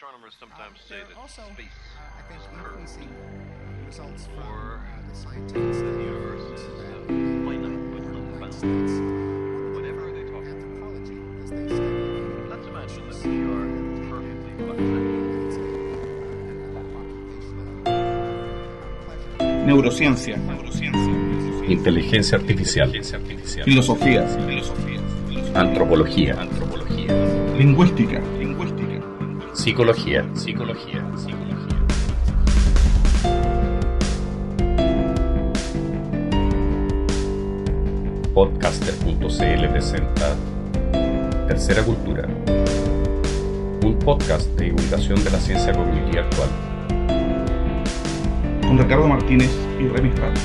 Astronomers sometimes say There are that also, space uh, I think, is increasing results from uh, the uh, the United unbound. States. Whatever they talk about. Anthropology, as they say. Let's imagine that we are perfectly flat. Neurociencia, Inteligencia artificial. filosofía, Antropología. lingüística, Psicología. Psicología. Podcaster.cl presenta Tercera Cultura. Un podcast de divulgación de la ciencia cognitiva actual. con Ricardo Martínez y Remy Ramos.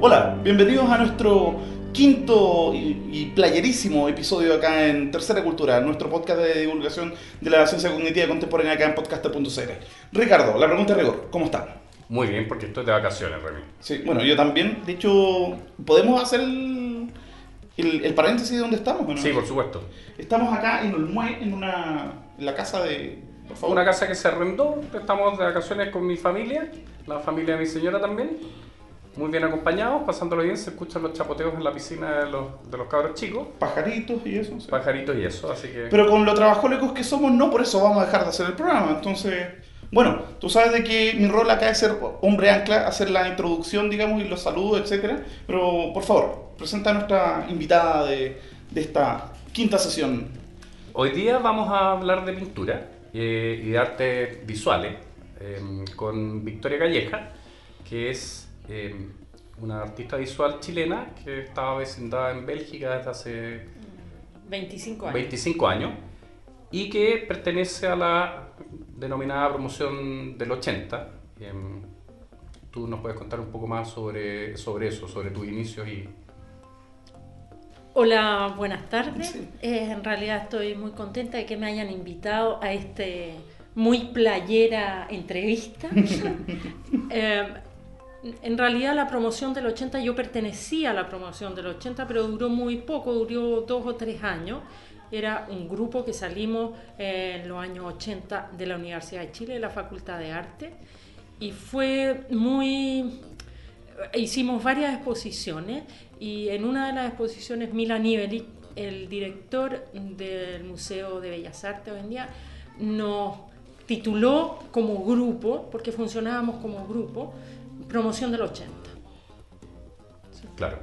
Hola, bienvenidos a nuestro quinto y, y playerísimo episodio acá en Tercera Cultura, nuestro podcast de divulgación de la ciencia cognitiva contemporánea acá en podcaster.cl. Ricardo, la pregunta de rigor, ¿cómo está? Muy bien, porque estoy de vacaciones, Remy. Sí, bueno, yo también. De hecho, ¿podemos hacer el, el, el paréntesis de dónde estamos? no? Sí, por supuesto. Estamos acá en Olmué, en, una, en la casa de... Por favor. Una casa que se arrendó, estamos de vacaciones con mi familia, la familia de mi señora también. Muy bien acompañados, pasándolo bien, se escuchan los chapoteos en la piscina de los, de los cabros chicos, Pajaritos y eso. sí. pajaritos y eso, así que... Pero con lo trabajólicos que somos, no por eso vamos a dejar de hacer el programa. Entonces, bueno, tú sabes de que mi rol acá es ser hombre ancla, hacer la introducción, digamos, y los saludos, etcétera. Pero, por favor, presenta a nuestra invitada de, de esta quinta sesión. Hoy día vamos a hablar de pintura eh, y de artes visuales eh, con Victoria Calleja, que es eh, una artista visual chilena que estaba vecindada en Bélgica desde hace 25 años. 25 años y que pertenece a la denominada promoción del 80. Em, Tú nos puedes contar un poco más sobre, sobre eso, sobre tus inicios y... Hola, buenas tardes. Sí. Eh, en realidad estoy muy contenta de que me hayan invitado a este muy playera entrevista. Eh, en realidad la promoción del 80, yo pertenecía a la promoción del 80, pero duró muy poco, duró dos o tres años. Era un grupo que salimos en los años 80 de la Universidad de Chile, de la Facultad de Arte, y fue muy hicimos varias exposiciones y en una de las exposiciones Milan Ivelic, el director del Museo de Bellas Artes hoy en día, nos tituló como grupo, porque funcionábamos como grupo, Promoción del 80. Claro.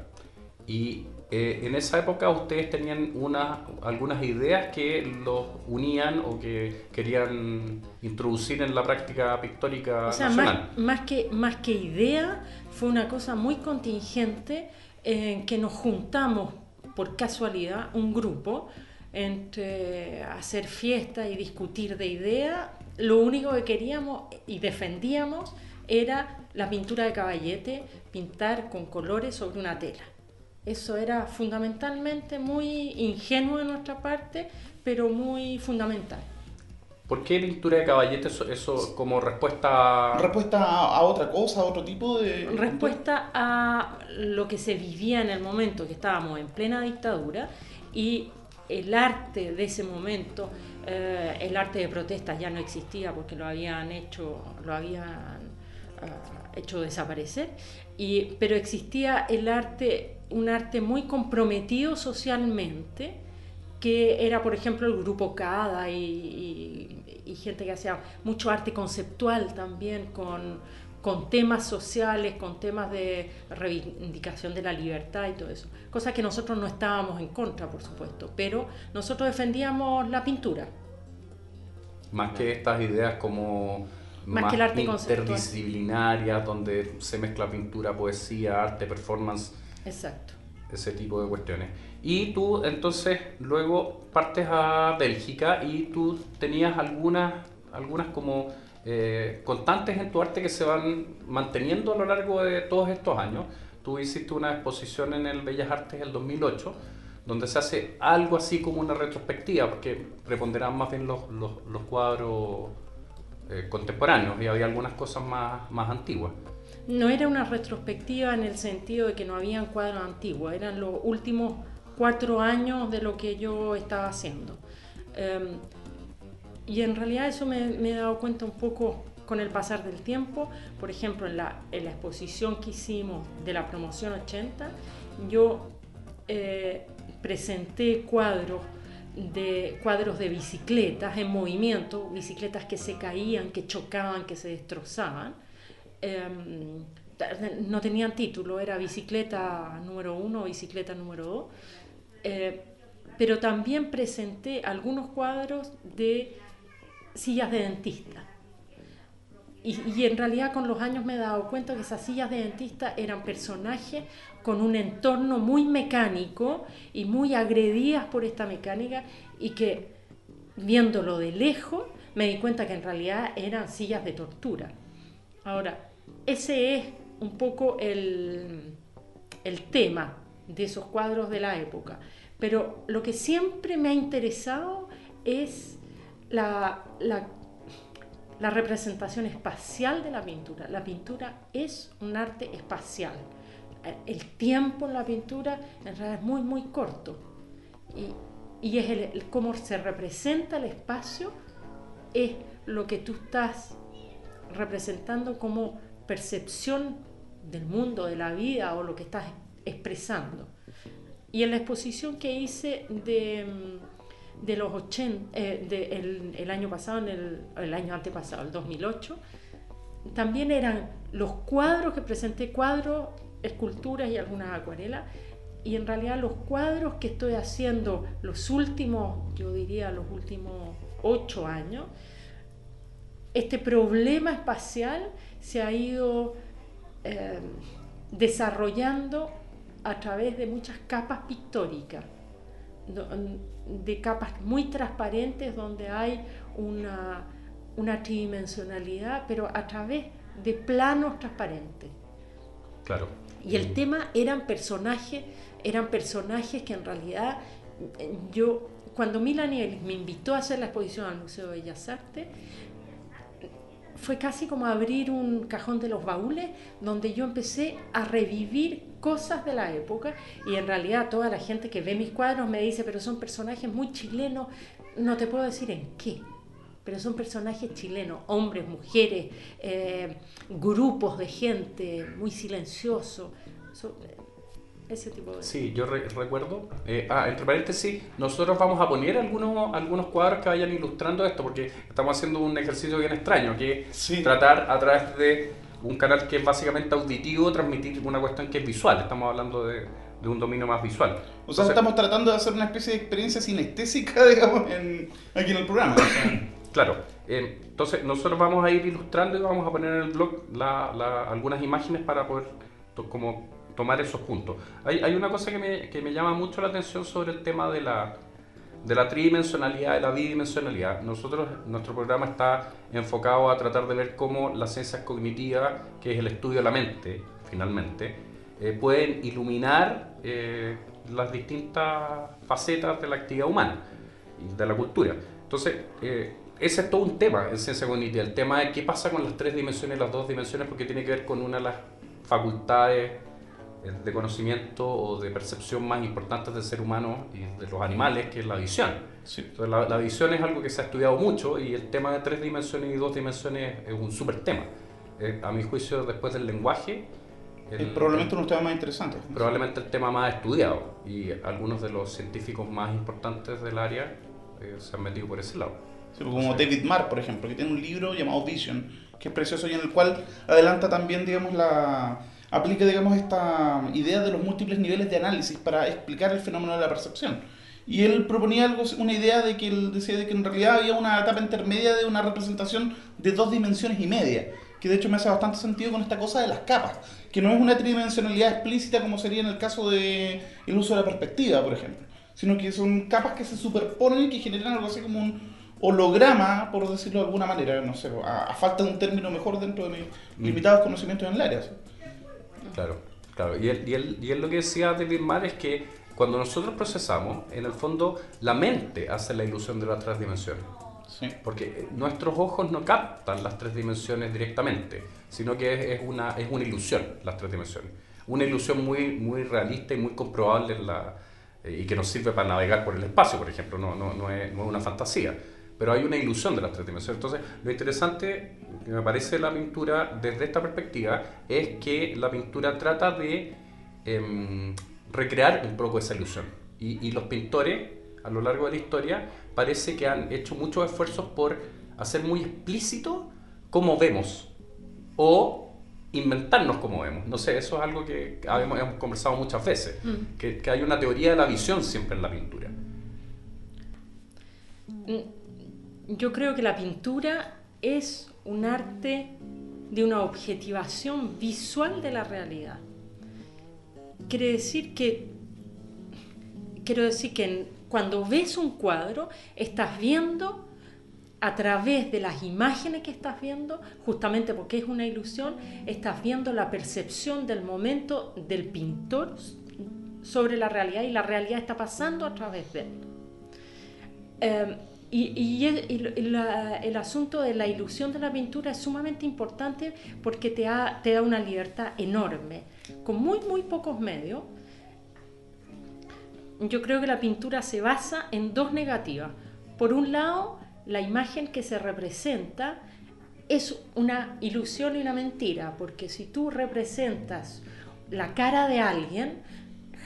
Y eh, en esa época ustedes tenían una, algunas ideas que los unían o que querían introducir en la práctica pictórica O sea, nacional. más, más que, más que idea, fue una cosa muy contingente en que nos juntamos por casualidad, un grupo, entre hacer fiesta y discutir de ideas. Lo único que queríamos y defendíamos era la pintura de caballete, pintar con colores sobre una tela. Eso era fundamentalmente muy ingenuo de nuestra parte, pero muy fundamental. ¿Por qué pintura de caballete? Eso, eso como respuesta... Respuesta a, a otra cosa, a otro tipo de... respuesta a lo que se vivía en el momento que estábamos en plena dictadura y el arte de ese momento, eh, el arte de protesta ya no existía porque lo habían hecho, lo habían ah, hecho desaparecer, y, pero existía el arte, un arte muy comprometido socialmente, que era por ejemplo el grupo CADA y, y- y gente que hacía mucho arte conceptual también con, con temas sociales, con temas de reivindicación de la libertad y todo eso. Cosa que nosotros no estábamos en contra, por supuesto, pero nosotros defendíamos la pintura. Más que estas ideas como Más que el arte conceptual. interdisciplinarias, donde se mezcla pintura, poesía, arte, performance, Exacto. ese tipo de cuestiones. Y tú entonces luego partes a Bélgica y tú tenías algunas, algunas como eh, constantes en tu arte que se van manteniendo a lo largo de todos estos años. Tú hiciste una exposición en el Bellas Artes el 2008 donde se hace algo así como una retrospectiva, porque preponderan más bien los, los, los cuadros eh, contemporáneos y había algunas cosas más, más antiguas. No era una retrospectiva en el sentido de que no habían cuadros antiguos, eran los últimos cuatro años de lo que yo estaba haciendo. Em, y en realidad eso me, me he dado cuenta un poco con el pasar del tiempo. Por ejemplo, en la, exposición que hicimos de la promoción 80, yo eh, presenté cuadros de cuadros de bicicletas en movimiento, bicicletas que se caían, que chocaban, que se destrozaban. Em, no tenían título, era bicicleta número uno, bicicleta número dos. Eh, pero también presenté algunos cuadros de sillas de dentista. Y, y, en realidad con los años me he dado cuenta que esas sillas de dentista eran personajes con un entorno muy mecánico y muy agredidas por esta mecánica y que viéndolo de lejos me di cuenta que en realidad eran sillas de tortura. Ahora, ese es un poco el, el tema de esos cuadros de la época. Pero lo que siempre me ha interesado es la, la, la, representación espacial de la pintura. La pintura es un arte espacial. El tiempo en la pintura en realidad es muy, muy corto. Y, y es el, el, cómo se representa el espacio, es lo que tú estás representando como percepción del mundo, de la vida o lo que estás expresando. Y en la exposición que hice de, de los 80, eh, de el, el, año pasado, en el, el, año antepasado, el 2008, también eran los cuadros que presenté, cuadros, esculturas y algunas acuarelas. Y en realidad los cuadros que estoy haciendo los últimos, yo diría los últimos ocho años, este problema espacial se ha ido eh, desarrollando a través de muchas capas pictóricas, de capas muy transparentes donde hay una, una tridimensionalidad, pero a través de planos transparentes. Claro. Y el tema eran personajes, eran personajes que en realidad yo, cuando Milaniel me invitó a hacer la exposición al Museo de Bellas Artes, fue casi como abrir un cajón de los baúles donde yo empecé a revivir cosas de la época y en realidad toda la gente que ve mis cuadros me dice, pero son personajes muy chilenos, no te puedo decir en qué, pero son personajes chilenos, hombres, mujeres, eh, grupos de gente, muy silenciosos. So, ese tipo de... Sí, yo re recuerdo. Eh, ah, entre paréntesis, nosotros vamos a poner algunos, algunos cuadros que vayan ilustrando esto, porque estamos haciendo un ejercicio bien extraño, que es sí. tratar a través de un canal que es básicamente auditivo, transmitir una cuestión que es visual. Estamos hablando de, de un dominio más visual. O sea, Entonces, estamos tratando de hacer una especie de experiencia sinestésica, digamos, en, aquí en el programa. Claro. Eh, entonces, nosotros vamos a ir ilustrando y vamos a poner en el blog la, la, algunas imágenes para poder como tomar esos puntos. Hay, hay una cosa que me, que me, llama mucho la atención sobre el tema de la, de la tridimensionalidad, de la bidimensionalidad. Nosotros, nuestro programa está enfocado a tratar de ver cómo las ciencias cognitivas, que es el estudio de la mente, finalmente, eh, pueden iluminar eh, las distintas facetas de la actividad humana y de la cultura. Entonces, eh, ese es todo un tema en ciencia cognitiva, el tema de qué pasa con las tres dimensiones las dos dimensiones, porque tiene que ver con una de las facultades de conocimiento o de percepción más importantes del ser humano y de los animales, que es la visión. Sí. Entonces, la, la, visión es algo que se ha estudiado mucho y el tema de tres dimensiones y dos dimensiones es un súper tema. Eh, a mi juicio, después del lenguaje... El, es probablemente uno de los temas más interesantes. Probablemente el tema más estudiado y algunos de los científicos más importantes del área eh, se han metido por ese lado. Sí, como David Marr, por ejemplo, que tiene un libro llamado Vision, que es precioso y en el cual adelanta también, digamos, la aplica, digamos, esta idea de los múltiples niveles de análisis para explicar el fenómeno de la percepción. Y él proponía algo, una idea de que él decía de que en realidad había una etapa intermedia de una representación de dos dimensiones y media, que de hecho me hace bastante sentido con esta cosa de las capas, que no es una tridimensionalidad explícita como sería en el caso de el uso de la perspectiva, por ejemplo, sino que son capas que se superponen y que generan algo así como un holograma, por decirlo de alguna manera, no sé, a, a falta de un término mejor dentro de mis limitados conocimientos en el área. ¿sí? Claro, claro. Y él, y, él, y él lo que decía David Marr es que cuando nosotros procesamos, en el fondo la mente hace la ilusión de las tres dimensiones. Sí. Porque nuestros ojos no captan las tres dimensiones directamente, sino que es, es, una, es una ilusión, las tres dimensiones. Una ilusión muy, muy realista y muy comprobable en la, eh, y que nos sirve para navegar por el espacio, por ejemplo, no, no, no, es, no es una fantasía. Pero hay una ilusión de las tres dimensiones. Entonces, lo interesante que me parece de la pintura desde esta perspectiva es que la pintura trata de em, recrear un poco esa ilusión. Y, y los pintores, a lo largo de la historia, parece que han hecho muchos esfuerzos por hacer muy explícito cómo vemos o inventarnos cómo vemos. No sé, eso es algo que hemos, hemos conversado muchas veces, Mm. que, que hay una teoría de la visión siempre en la pintura. Yo creo que la pintura es un arte de una objetivación visual de la realidad. Quiere decir que quiero decir que cuando ves un cuadro estás viendo a través de las imágenes que estás viendo, justamente porque es una ilusión, estás viendo la percepción del momento del pintor sobre la realidad y la realidad está pasando a través de él. Eh, y el asunto de la ilusión de la pintura es sumamente importante porque te, ha- te da una libertad enorme. Con muy, muy pocos medios, yo creo que la pintura se basa en dos negativas. Por un lado, la imagen que se representa es una ilusión y una mentira, porque si tú representas la cara de alguien,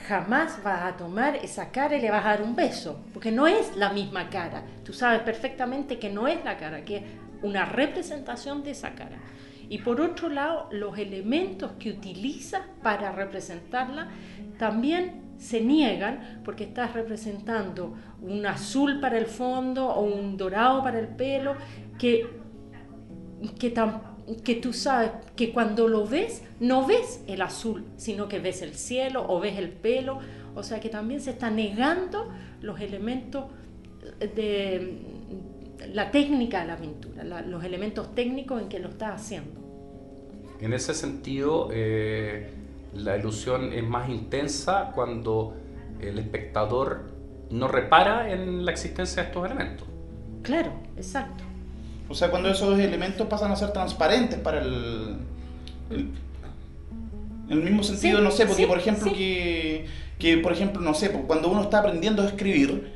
jamás vas a tomar esa cara y le vas a dar un beso, porque no es la misma cara. Tú sabes perfectamente que no es la cara, que es una representación de esa cara. Y por otro lado, los elementos que utilizas para representarla también se niegan porque estás representando un azul para el fondo o un dorado para el pelo, que que, tam- que tú sabes que cuando lo ves, no ves el azul, sino que ves el cielo o ves el pelo. O sea que también se está negando los elementos de la técnica de la pintura, la- los elementos técnicos en que lo estás haciendo. En ese sentido, eh, la ilusión es más intensa cuando el espectador no repara en la existencia de estos elementos. Claro, exacto. O sea, cuando esos elementos pasan a ser transparentes para el. el- en el mismo sentido, Sí, no sé, porque sí, por ejemplo, sí. que, que, por ejemplo, no sé, pues, cuando uno está aprendiendo a escribir,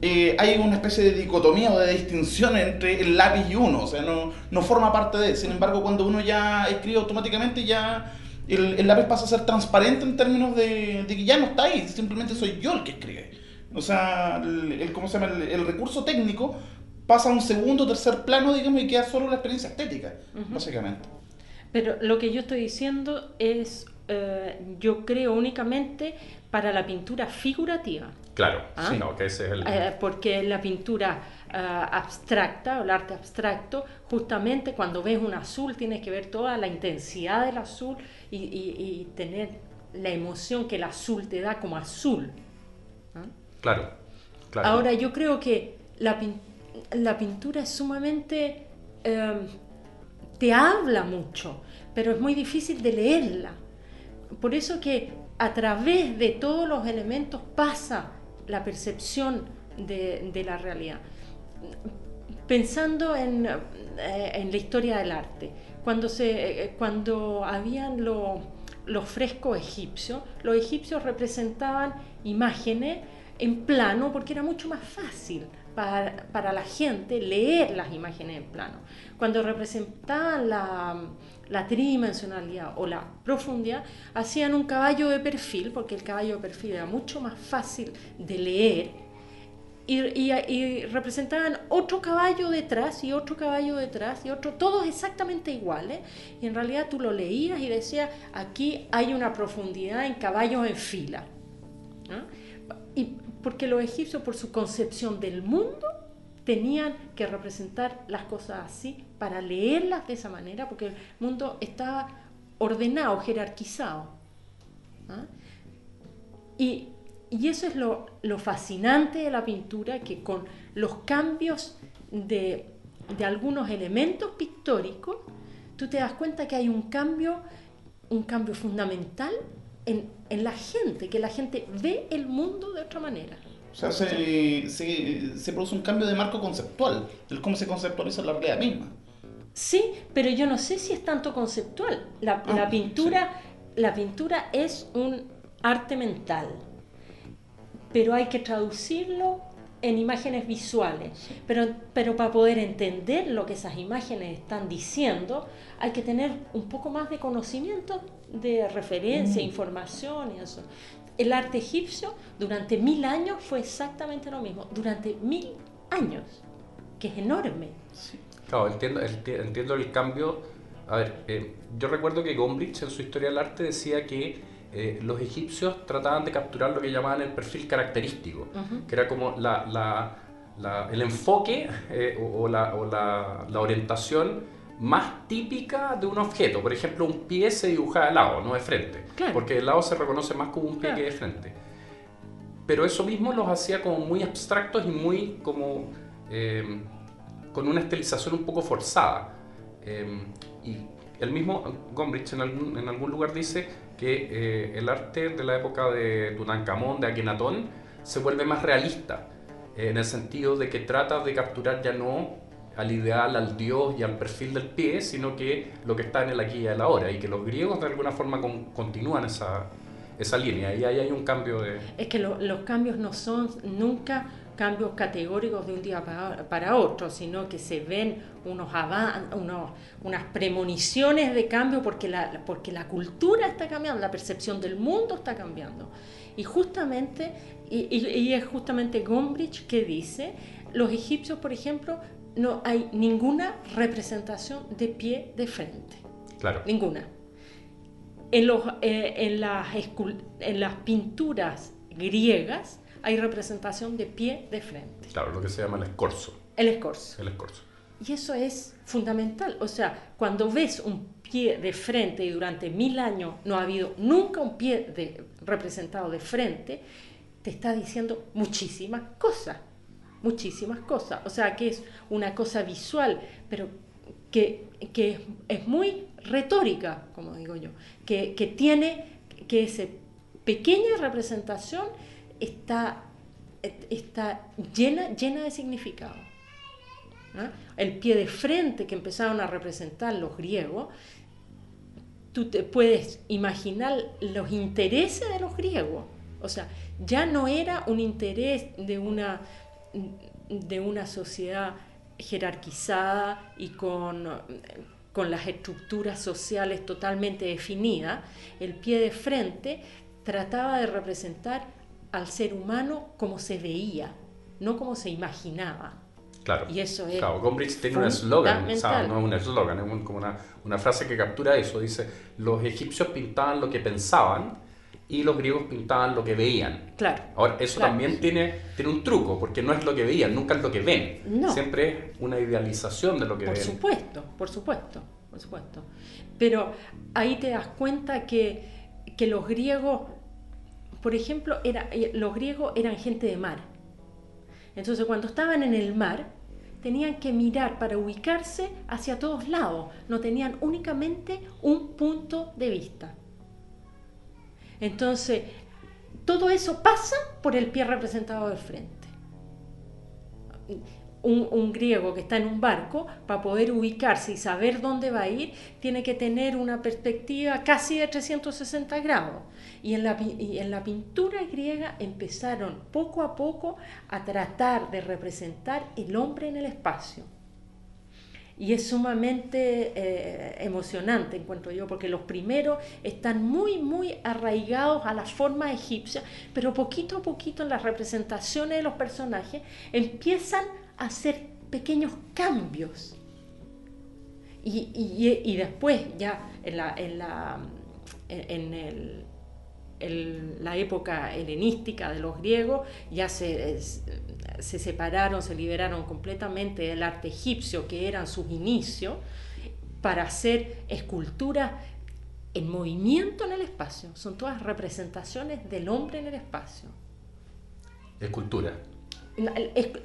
eh, hay una especie de dicotomía o de distinción entre el lápiz y uno, o sea, no, no forma parte de él. Sin embargo, cuando uno ya escribe automáticamente, ya el, el lápiz pasa a ser transparente en términos de, de que ya no está ahí, simplemente soy yo el que escribe. O sea, el, el- ¿cómo se llama? El, el recurso técnico pasa a un segundo, tercer plano, digamos, y queda solo la experiencia estética, básicamente. Pero lo que yo estoy diciendo es, eh, yo creo únicamente para la pintura figurativa. Claro, Ah. sí, no, que ese es el... Eh, porque la pintura ah, abstracta o el arte abstracto, justamente cuando ves un azul tienes que ver toda la intensidad del azul y, y- y tener la emoción que el azul te da como azul. ¿ah? Claro, claro. Ahora yo creo que la, pin- la pintura es sumamente... eh, te habla mucho, pero es muy difícil de leerla. Por eso que a través de todos los elementos pasa la percepción de, la realidad. Pensando en, eh, en la historia del arte, cuando, se, eh, cuando habían lo- los frescos egipcios, los egipcios representaban imágenes en plano porque era mucho más fácil para, para la gente leer las imágenes en plano. Cuando representaban la, la tridimensionalidad o la profundidad, hacían un caballo de perfil, porque el caballo de perfil era mucho más fácil de leer, y, y- y representaban otro caballo detrás y otro caballo detrás y otro, todos exactamente iguales. Y en realidad tú lo leías y decías, aquí hay una profundidad en caballos en fila. ¿no? Y porque los egipcios, por su concepción del mundo, tenían que representar las cosas así para leerlas de esa manera, porque el mundo estaba ordenado, jerarquizado. ¿ah? Y, y eso es lo, lo fascinante de la pintura, que con los cambios de, de algunos elementos pictóricos, tú te das cuenta que hay un cambio, un cambio fundamental en, en la gente, que la gente ve el mundo de otra manera. O sea, se, se, se produce un cambio de marco conceptual, del cómo se conceptualiza la realidad misma. Sí, pero yo no sé si es tanto conceptual. La, Ah, la pintura, la pintura es un arte mental. pero hay que traducirlo en imágenes visuales. Pero, pero para poder entender lo que esas imágenes están diciendo, hay que tener un poco más de conocimiento de referencia, información y eso. El arte egipcio durante mil años fue exactamente lo mismo, durante mil años, que es enorme. Claro, entiendo, enti- entiendo el cambio. A ver, eh, yo recuerdo que Gombrich en su historia del arte decía que eh, los egipcios trataban de capturar lo que llamaban el perfil característico, Ujú. que era como la, la- la- el enfoque eh, o, o la, o la- la orientación más típica de un objeto. Por ejemplo, un pie se dibuja de lado, no de frente, Claro. porque de lado se reconoce más como un pie Claro. que de frente pero eso mismo los hacía como muy abstractos y muy como eh, con una estilización un poco forzada. Eh, y el mismo Gombrich en algún, en algún lugar dice que eh, el arte de la época de Tutankamón, de Akenatón, se vuelve más realista, en el sentido de que trata de capturar ya no al ideal, al dios y al perfil del pie, sino que lo que está en el aquí y el ahora, y que los griegos de alguna forma con- continúan esa, esa línea, y ahí hay un cambio de... Es que lo- los cambios no son nunca cambios categóricos de un día para, otro, sino que se ven unos, unos unas premoniciones de cambio porque la, porque la cultura está cambiando, la percepción del mundo está cambiando. Y justamente, y es justamente Gombrich que dice, los egipcios, por ejemplo, no hay ninguna representación de pie de frente. Claro. Ninguna. En, los, eh, en, las en las pinturas griegas hay representación de pie de frente. Claro, lo que se llama el escorzo. El escorzo. El escorzo. Y eso es fundamental. O sea, cuando ves un pie de frente y durante mil años no ha habido nunca un pie de- representado de frente, te está diciendo muchísimas cosas. Muchísimas cosas. O sea, que es una cosa visual, pero que, que es, muy retórica, como digo yo, que, que tiene que esa pequeña representación está, está llena, llena de significado. El pie de frente que empezaron a representar los griegos, tú te puedes imaginar los intereses de los griegos. O sea, ya no era un interés de una, de una sociedad jerarquizada y con, con las estructuras sociales totalmente definidas. El pie de frente trataba de representar al ser humano como se veía, no como se imaginaba. Claro. Y eso es Claro, Gombrich tiene un eslogan, o sea, fundamental. no es un eslogan, es un- como una, una frase que captura eso. Dice, los egipcios pintaban lo que pensaban y los griegos pintaban lo que veían. Claro. Ahora, eso Claro. también tiene, tiene un truco, porque no es lo que veían, nunca es lo que ven. No. Siempre es una idealización de lo que Por ven. supuesto, por supuesto, por supuesto. Pero ahí te das cuenta que, que los griegos, por ejemplo, era, eh, los griegos eran gente de mar. Entonces cuando estaban en el mar, tenían que mirar para ubicarse hacia todos lados. No tenían únicamente un punto de vista. Entonces, todo eso pasa por el pie representado del frente un, griego que está en un barco, para poder ubicarse y saber dónde va a ir, tiene que tener una perspectiva casi de 360 grados. Y en la, y en la pintura griega empezaron poco a poco a tratar de representar el hombre en el espacio. Y es sumamente eh, emocionante, encuentro yo, porque los primeros están muy, muy arraigados a la forma egipcia, pero poquito a poquito en las representaciones de los personajes empiezan a hacer pequeños cambios. Y, y- y después, ya en la, en la, en el- el- la época helenística de los griegos, ya se, se separaron, se liberaron completamente del arte egipcio, que eran sus inicios, para hacer esculturas en movimiento en el espacio. Son todas representaciones del hombre en el espacio. Escultura.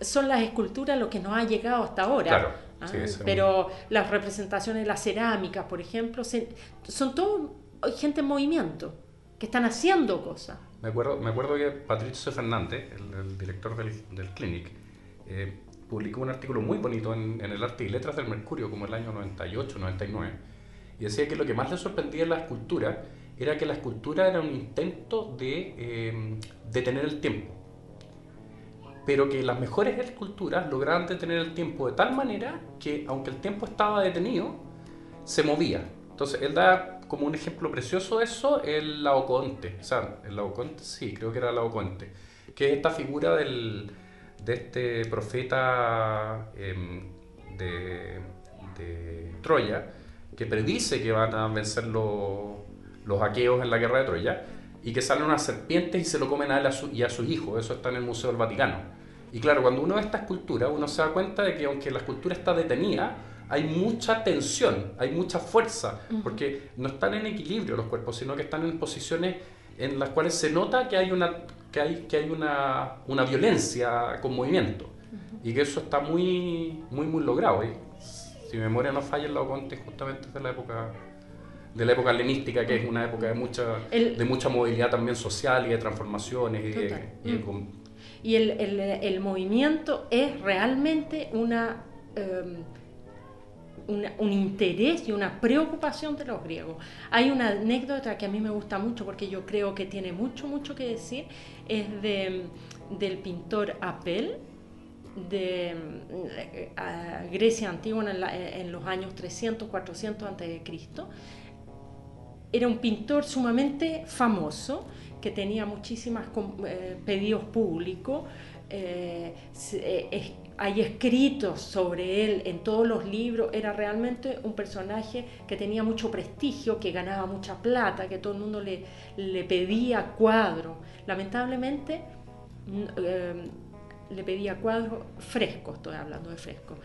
Son las esculturas lo que nos ha llegado hasta ahora. Claro, Ah, sí, es un- pero las representaciones de las cerámicas, por ejemplo, se- son todo gente en movimiento, que están haciendo cosas. Me acuerdo, me acuerdo que Patricio Fernández, el, director del, Clinic, eh, publicó un artículo muy bonito en, el Arte y Letras del Mercurio, como el año 98, 99, y decía que lo que más le sorprendía en la escultura era que la escultura era un intento de eh, detener el tiempo. pero que las mejores esculturas lograban detener el tiempo de tal manera que, aunque el tiempo estaba detenido, se movía. Entonces, él da como un ejemplo precioso de eso el Laocoonte. O sea, el Laocoonte, sí, creo que era Laocoonte. Que es esta figura del, de este profeta em, de, Troya, que predice que van a vencer los, los aqueos en la guerra de Troya, y que salen unas serpientes y se lo comen a él su- y a sus hijos. Eso está en el Museo del Vaticano. Y claro, cuando uno ve esta escultura, uno se da cuenta de que aunque la escultura está detenida, hay mucha tensión, hay mucha fuerza, porque no están en equilibrio los cuerpos, sino que están en posiciones en las cuales se nota que hay una, que hay, que hay una, una violencia con movimiento. Y que eso está muy, muy, muy logrado. Y si mi memoria no falla, el Laocoonte justamente es de la época de la época helenística, que es una época de mucha, El- de mucha movilidad también social y de transformaciones y de, y de Y el, el- el movimiento es realmente una, em, una- un interés y una preocupación de los griegos. Hay una anécdota que a mí me gusta mucho porque yo creo que tiene mucho, mucho que decir. Es de, del pintor Apel de Grecia antigua en, la- en los años 300, 400 antes de Cristo era un pintor sumamente famoso que tenía muchísimos pedidos públicos. eh, eh, hay escritos sobre él en todos los libros. Era realmente un personaje que tenía mucho prestigio, que ganaba mucha plata, que todo el mundo le, pedía cuadros. Lamentablemente, eh, le pedía cuadros frescos, estoy hablando de frescos.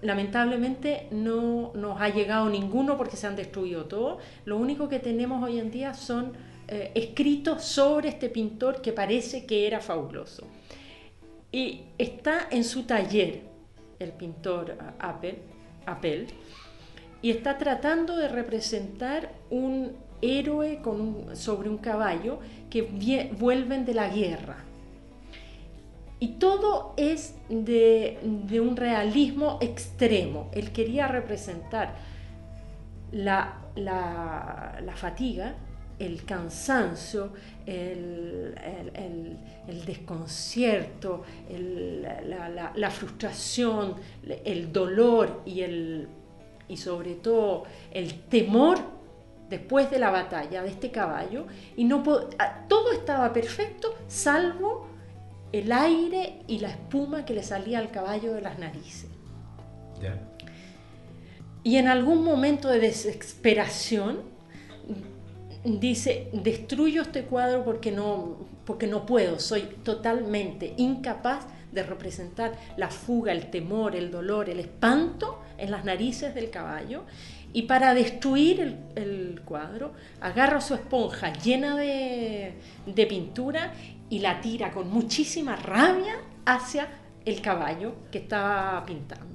Lamentablemente no nos ha llegado ninguno porque se han destruido todos. Lo único que tenemos hoy en día son eh, escritos sobre este pintor que parece que era fabuloso. Y está en su taller el pintor Apple, Apple y está tratando de representar un héroe con sobre un caballo que vuelven de la guerra. Y todo es de, un realismo extremo. Él quería representar la- la fatiga, el cansancio, el, el- el- el desconcierto, la, la- la frustración, el dolor y, el, y sobre todo el temor después de la batalla de este caballo. Y no todo estaba perfecto salvo el aire y la espuma que le salía al caballo de las narices. Y en algún momento de desesperación dice, destruyo este cuadro porque no, porque no puedo, soy totalmente incapaz de representar la fuga, el temor, el dolor, el espanto en las narices del caballo. Y para destruir el, cuadro, agarra su esponja llena de, de pintura y la tira con muchísima rabia hacia el caballo que estaba pintando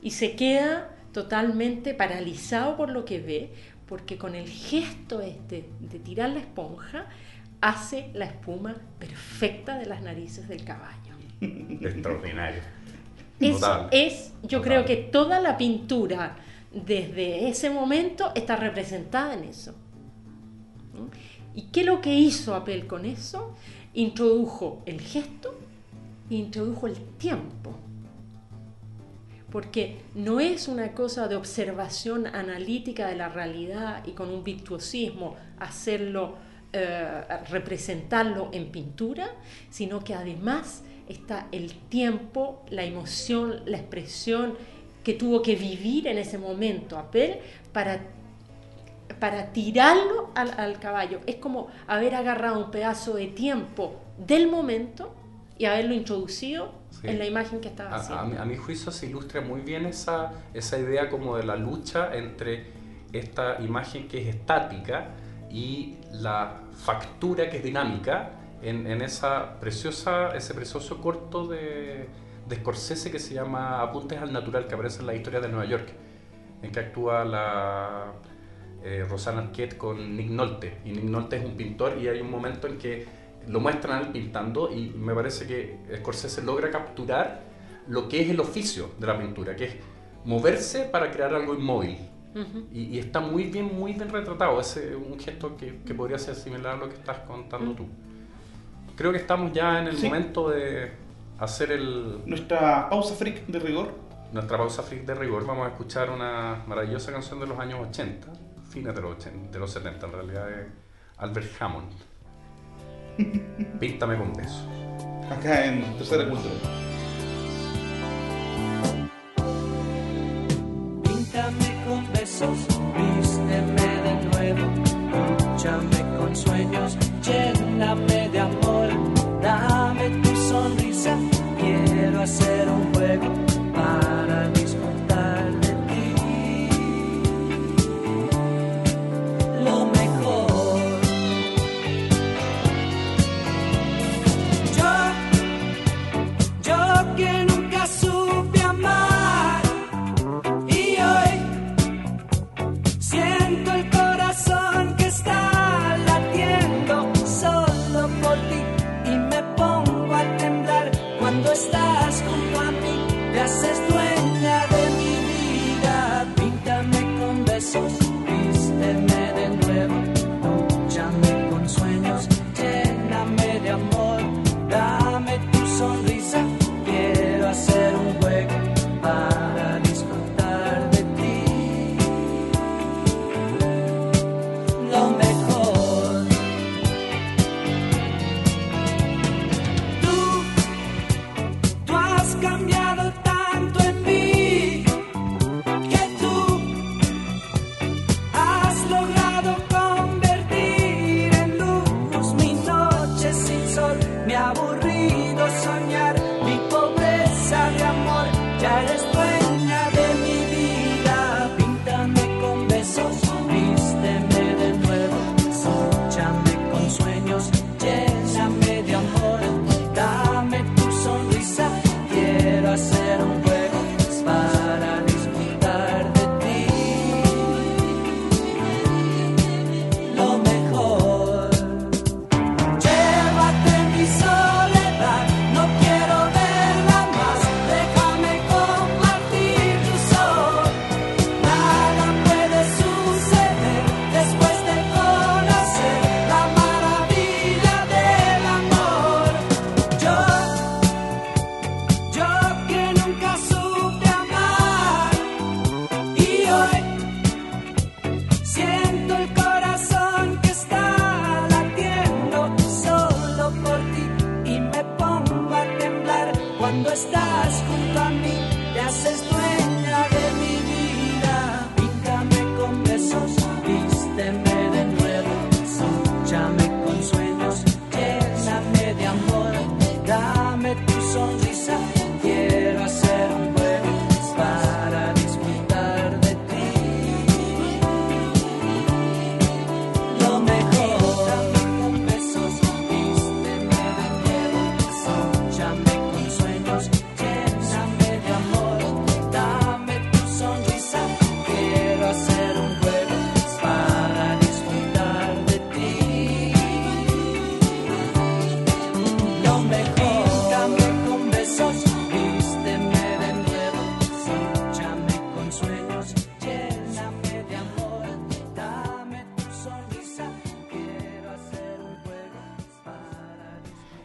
y se queda totalmente paralizado por lo que ve, porque con el gesto este de tirar la esponja hace la espuma perfecta de las narices del caballo. Extraordinario. Eso Notable. es, yo Notable. creo que toda la pintura desde ese momento está representada en eso. ¿Mm? ¿Y qué es lo que hizo Apel con eso? Introdujo el gesto introdujo el tiempo. Porque no es una cosa de observación analítica de la realidad y con un virtuosismo hacerlo, eh, representarlo en pintura, sino que además está el tiempo, la emoción, la expresión que tuvo que vivir en ese momento Apel para, para tirarlo al, al caballo. Es como haber agarrado un pedazo de tiempo del momento y haberlo introducido Sí. en la imagen que estaba A, a haciendo. mi, a mi juicio se ilustra muy bien esa, esa idea como de la lucha entre esta imagen que es estática y la factura que es dinámica en, en esa preciosa, ese precioso corto de, de Scorsese que se llama Apuntes al Natural, que aparece en la historia de Nueva York, en que actúa la eh, Rosanna Arquette con Nick Nolte. Y Nick Nolte es un pintor y hay un momento en que lo muestran pintando y me parece que Scorsese logra capturar lo que es el oficio de la pintura, que es moverse para crear algo inmóvil. Uh -huh. y, y, está muy bien, muy bien retratado. Es un gesto que, que, podría ser similar a lo que estás contando uh -huh. tú. Creo que estamos ya en el sí. momento de hacer el... Nuestra pausa freak de rigor. Nuestra pausa freak de rigor. Vamos a escuchar una maravillosa canción de los años 80, fines de los, 80, de los 70 en realidad, de Albert Hammond. Píntame con besos. Acá en Tercera Cultura.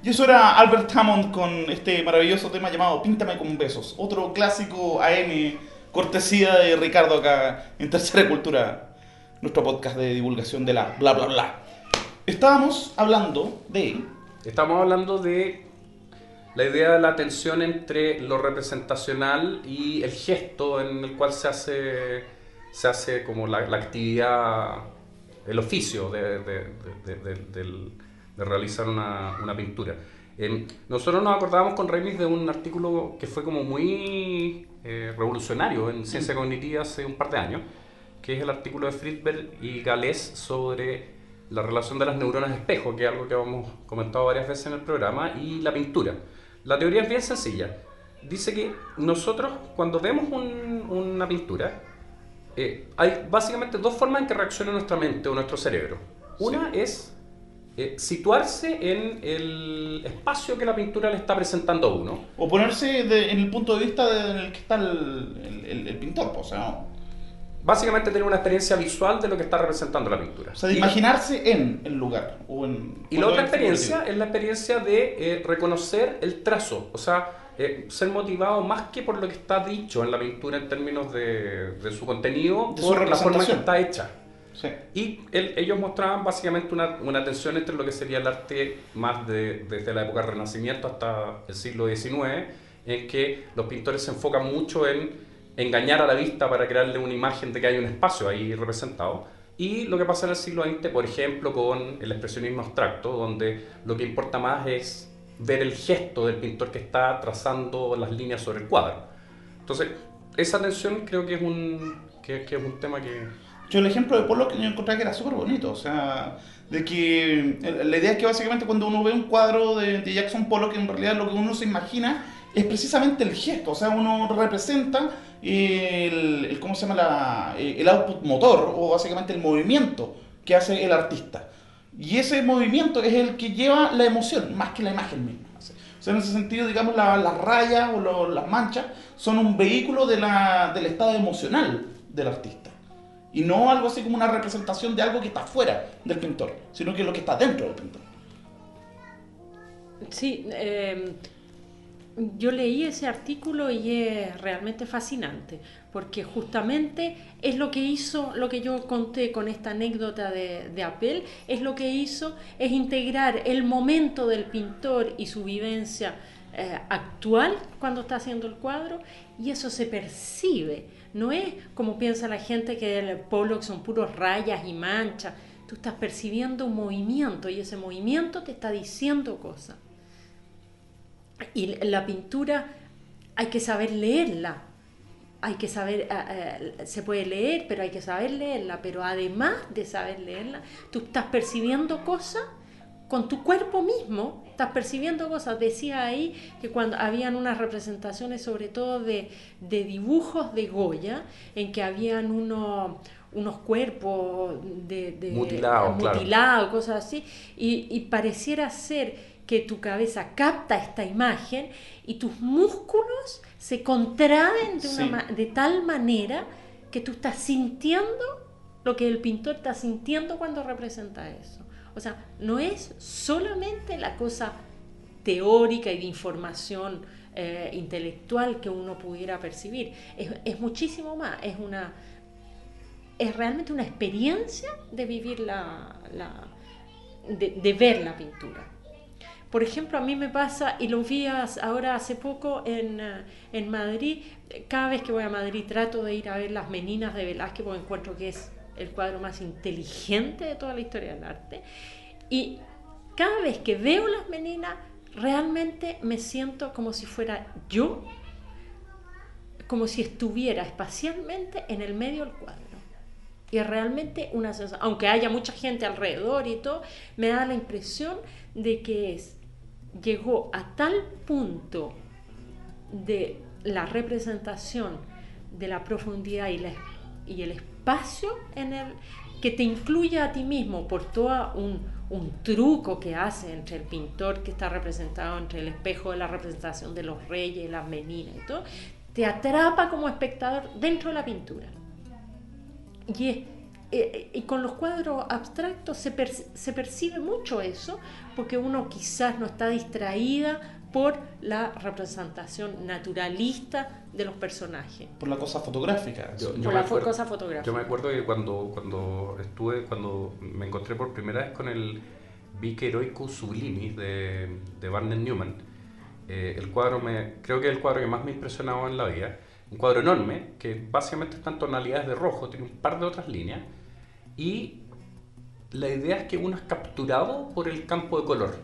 Y eso era Albert Hammond con este maravilloso tema llamado Píntame con besos, otro clásico AM cortesía de Ricardo acá en Tercera Cultura, nuestro podcast de divulgación de la bla bla bla. Estábamos hablando de... Estamos hablando de la idea de la tensión entre lo representacional y el gesto en el cual se hace, se hace como la, la actividad, el oficio del de realizar una, una pintura. Eh, nosotros nos acordábamos con Remis de un artículo que fue como muy eh, revolucionario en ciencia cognitiva hace un par de años, que es el artículo de Friedberg y Gales sobre la relación de las neuronas espejo, que es algo que hemos comentado varias veces en el programa, y la pintura. La teoría es bien sencilla. Dice que nosotros cuando vemos un, una pintura, eh, hay básicamente dos formas en que reacciona nuestra mente o nuestro cerebro. Una sí. es eh, situarse en el espacio que la pintura le está presentando a uno. O ponerse de, en el punto de vista de, en el que está el, el, el pintor, pues, o sea, ¿no? Básicamente tener una experiencia visual de lo que está representando la pintura. O sea, de imaginarse y, en el lugar. O en, y la otra experiencia es la experiencia de eh, reconocer el trazo, o sea, eh, ser motivado más que por lo que está dicho en la pintura en términos de, de su contenido, de por su la forma que está hecha. Sí. Y ellos mostraban básicamente una, una tensión entre lo que sería el arte más de- desde la época del Renacimiento hasta el siglo XIX, en que los pintores se enfocan mucho en engañar a la vista para crearle una imagen de que hay un espacio ahí representado. Y lo que pasa en el siglo XX, por ejemplo, con el expresionismo abstracto, donde lo que importa más es ver el gesto del pintor que está trazando las líneas sobre el cuadro. Entonces, esa tensión creo que es un, que, que es un tema que, Yo el ejemplo de Pollock yo encontré que era súper bonito, o sea, de que eh, la idea es que básicamente cuando uno ve un cuadro de, de Jackson Pollock, en realidad lo que uno se imagina es precisamente el gesto, o sea, uno representa el, el- ¿cómo se llama? La, eh, el output motor, o básicamente el movimiento que hace el artista. Y ese movimiento es el que lleva la emoción, más que la imagen misma. O sea, en ese sentido, digamos, la- las rayas o las manchas son un vehículo de la- del estado emocional del artista. Y no algo así como una representación de algo que está fuera del pintor, sino que es lo que está dentro del pintor. Sí, eh, yo leí ese artículo y es realmente fascinante, porque justamente es lo que hizo, lo que yo conté con esta anécdota de, de Apple, es lo que hizo, es integrar el momento del pintor y su vivencia eh, actual cuando está haciendo el cuadro, y eso se percibe. No es como piensa la gente que el Pollock son puros rayas y manchas. Tú estás percibiendo un movimiento y ese movimiento te está diciendo cosas. Y la pintura hay que saber leerla. Hay que saber, eh, eh, se puede leer, pero hay que saber leerla. Pero además de saber leerla, tú estás percibiendo cosas con tu cuerpo mismo. Estás percibiendo cosas. Decía ahí que cuando habían unas representaciones, sobre todo de, de dibujos de Goya, en que habían unos unos cuerpos de, de- Mutilados, claro. cosas así, y, y pareciera ser que tu cabeza capta esta imagen y tus músculos se contraen de, una Sí. de tal manera que tú estás sintiendo lo que el pintor está sintiendo cuando representa eso. O sea, no es solamente la cosa teórica y de información eh, intelectual que uno pudiera percibir, es, muchísimo más, es una es realmente una experiencia de vivir la, de, ver la pintura. Por ejemplo, a mí me pasa, y lo vi ahora hace poco en, eh, en Madrid, cada vez que voy a Madrid trato de ir a ver las Meninas de Velázquez porque encuentro que es el cuadro más inteligente de toda la historia del arte. Y cada vez que veo las Meninas, realmente me siento como si fuera yo, como si estuviera espacialmente en el medio del cuadro. Y realmente una sensación, aunque haya mucha gente alrededor y todo, me da la impresión de que es, llegó a tal punto de la representación de la profundidad y, la- y el espacio en el que te incluye a ti mismo por todo un, un truco que hace entre el pintor que está representado entre el espejo de la representación de los reyes, las meninas y todo, te atrapa como espectador dentro de la pintura. Y, es- eh, y con los cuadros abstractos se, per- se percibe mucho eso, porque uno quizás no está distraída por la representación naturalista de los personajes, Por la cosa fotográfica. Yo- por me la acuerdo- cosa fotográfica. Yo me acuerdo que cuando, cuando estuve, cuando me encontré por primera vez con el Vice Heroicus Sublimis de, de Barnett Newman, eh, el cuadro me, creo que es el cuadro que más me ha impresionado en la vida. Un cuadro enorme, que básicamente está en tonalidades de rojo, tiene un par de otras líneas, y la idea es que uno es capturado por el campo de color,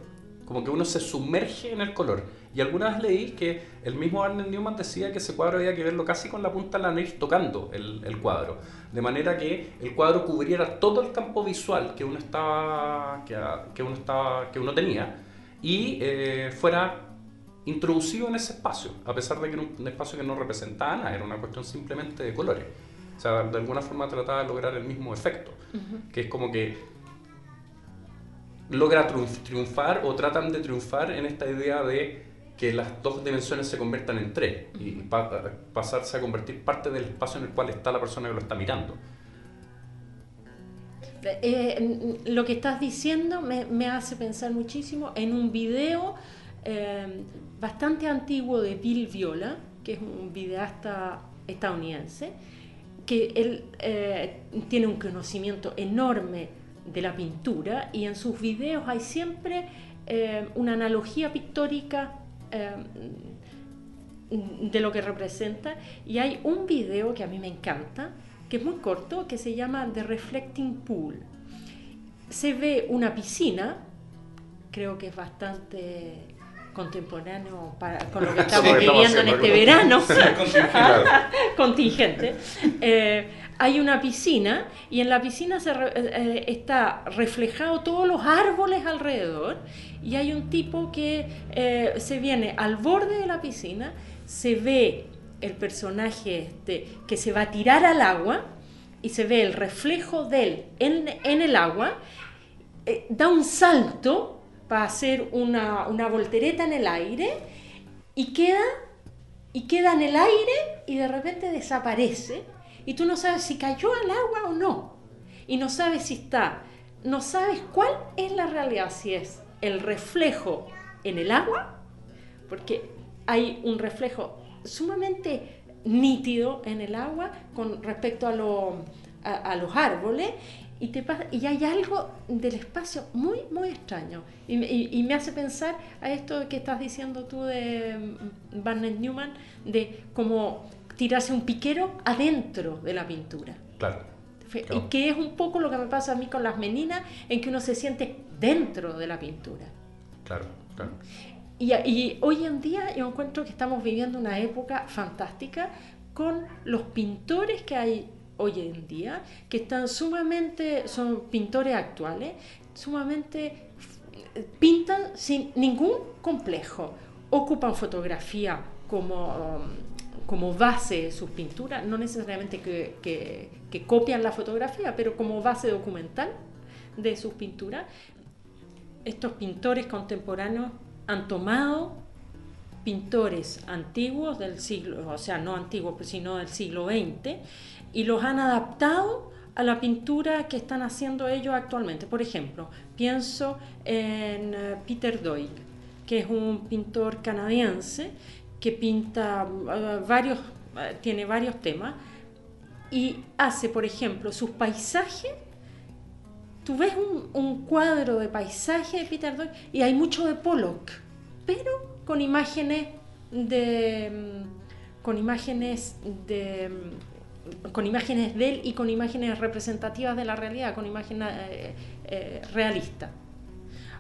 como que uno se sumerge en el color. Y alguna vez leí que el mismo Arnold Newman decía que ese cuadro había que verlo casi con la punta de la nariz tocando el, el cuadro, de manera que el cuadro cubriera todo el campo visual que uno estaba, que, que uno estaba, que uno tenía y eh, fuera introducido en ese espacio, a pesar de que era un, un espacio que no representaba nada, era una cuestión simplemente de colores. O sea, de alguna forma trataba de lograr el mismo efecto, que es como que logra triunf- triunfar o tratan de triunfar en esta idea de que las dos dimensiones se conviertan en tres y pa- pasarse a convertir parte del espacio en el cual está la persona que lo está mirando. Eh, mm, lo que estás diciendo me, me hace pensar muchísimo en un video eh, bastante antiguo de Bill Viola, que es un videasta estadounidense, que él eh, tiene un conocimiento enorme de la pintura y en sus videos hay siempre eh, una analogía pictórica eh, de lo que representa y hay un video que a mí me encanta que es muy corto que se llama The Reflecting Pool. Se ve una piscina creo que es bastante contemporáneo para, con lo que estamos viviendo en este verano. Contingente. Eh, hay una piscina y en la piscina se re- eh, está reflejado todos los árboles alrededor y hay un tipo que eh, se viene al borde de la piscina, se ve el personaje este, que se va a tirar al agua y se ve el reflejo de él en, en el agua, eh, da un salto para hacer una, una voltereta en el aire y queda y queda en el aire y de repente desaparece y tú no sabes si cayó al agua o no. Y no sabes si está no sabes cuál es la realidad si es el reflejo en el agua porque hay un reflejo sumamente nítido en el agua con respecto a, a los árboles y, te pasa- y hay algo del espacio muy, muy extraño. Y, me- y- y me hace pensar a esto que estás diciendo tú de mm, Barnett Newman, de como tirarse un piquero adentro de la pintura. Claro. Claro. Y que es un poco lo que me pasa a mí con las meninas, en que uno se siente dentro de la pintura. Claro, claro. Y, y hoy en día yo encuentro que estamos viviendo una época fantástica con los pintores que hay hoy en día, que están sumamente, son pintores actuales, sumamente eh, pintan sin ningún complejo, ocupan fotografía como, um, como base de sus pinturas, no necesariamente que, que- que copian la fotografía, pero como base documental de sus pinturas. Estos pintores contemporáneos han tomado pintores antiguos del siglo, o sea, no antiguos, sino del siglo XX, y los han adaptado a la pintura que están haciendo ellos actualmente. Por ejemplo, pienso en eh, Peter Doig, que es un pintor canadiense que pinta eh, varios, eh, tiene varios temas, y hace, por ejemplo, sus paisajes tú ves un, un cuadro de paisaje de Peter Doig y hay mucho de Pollock, pero con imágenes de mm, con imágenes de mm, con imágenes de él y con imágenes representativas de la realidad, con imágenes eh, eh, realistas.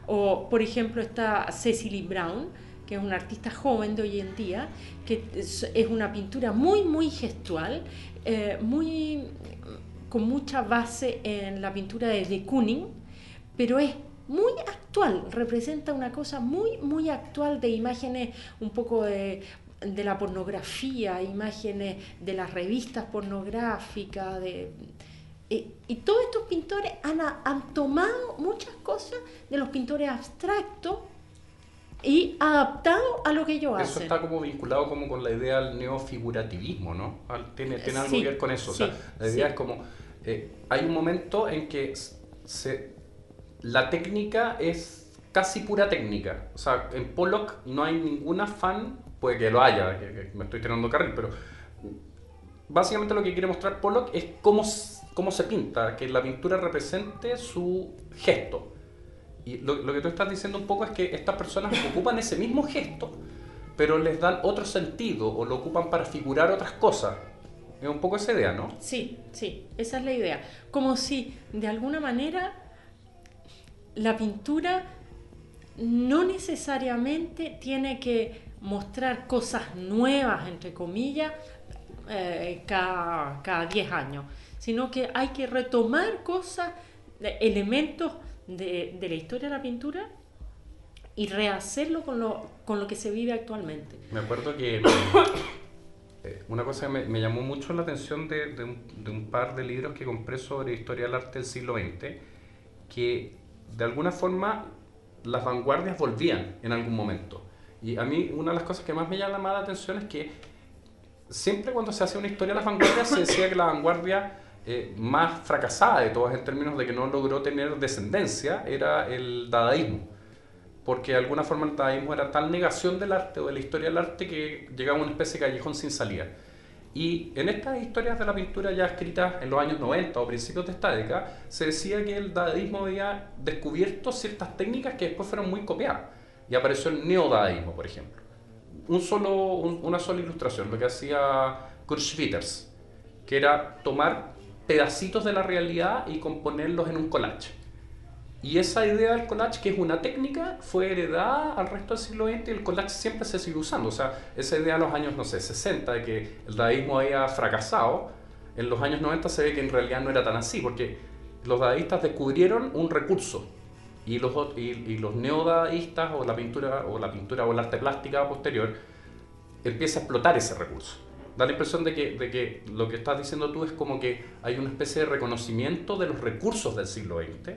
O, por ejemplo, está Cecily Brown, que es una artista joven de hoy en día, que es, una pintura muy, muy gestual, eh, muy, con mucha base en la pintura de de Kooning, pero es muy actual, representa una cosa muy, muy actual de imágenes un poco de, de la pornografía, imágenes de las revistas pornográficas, de, y, y todos estos pintores han, han tomado muchas cosas de los pintores abstractos y adaptado a lo que ellos Eso hacen. está como vinculado como con la idea del neofigurativismo, ¿no? Tiene, tiene algo Sí, que ver con eso. O sea, sí, la idea sí. es como, eh, hay un momento en que se, la técnica es casi pura técnica. O sea, en Pollock no hay ningún afán, puede que lo haya, que, que me estoy tirando carril, pero básicamente lo que quiere mostrar Pollock es cómo, cómo se pinta, que la pintura represente su gesto. Y lo, lo que tú estás diciendo un poco es que estas personas ocupan ese mismo gesto, pero les dan otro sentido o lo ocupan para figurar otras cosas. Es un poco esa idea, ¿no? Sí, sí, esa es la idea. Como si de alguna manera la pintura no necesariamente tiene que mostrar cosas nuevas, entre comillas, eh, cada, cada 10 años, sino que hay que retomar cosas, elementos de, de la historia de la pintura y rehacerlo con lo, con lo que se vive actualmente. Me acuerdo que eh, una cosa que me, me llamó mucho la atención de, de un, de un par de libros que compré sobre historia del arte del siglo XX, que de alguna forma las vanguardias volvían en algún momento. Y a mí una de las cosas que más me llama la atención es que siempre cuando se hace una historia de las vanguardias se decía que la vanguardia eh, más fracasada de todas en términos de que no logró tener descendencia era el dadaísmo. Porque de alguna forma el dadaísmo era tal negación del arte o de la historia del arte que llegaba a una especie de callejón sin salida. Y en estas historias de la pintura ya escritas en los años 90 o principios de esta década, se decía que el dadaísmo había descubierto ciertas técnicas que después fueron muy copiadas. Y apareció el neodadaísmo, por ejemplo. Un solo, un- una sola ilustración, lo que hacía Kurt Schwitters, que era tomar pedacitos de la realidad y componerlos en un collage. Y esa idea del collage, que es una técnica, fue heredada al resto del siglo XX y el collage siempre se sigue usando. O sea, esa idea de los años, no sé, 60, de que el dadaísmo había fracasado, en los años 90 se ve que en realidad no era tan así, porque los dadaístas descubrieron un recurso y los, y, los o la pintura o la pintura o el arte plástica posterior empieza a explotar ese recurso. Da la impresión de que, de que lo que estás diciendo tú es como que hay una especie de reconocimiento de los recursos del siglo XX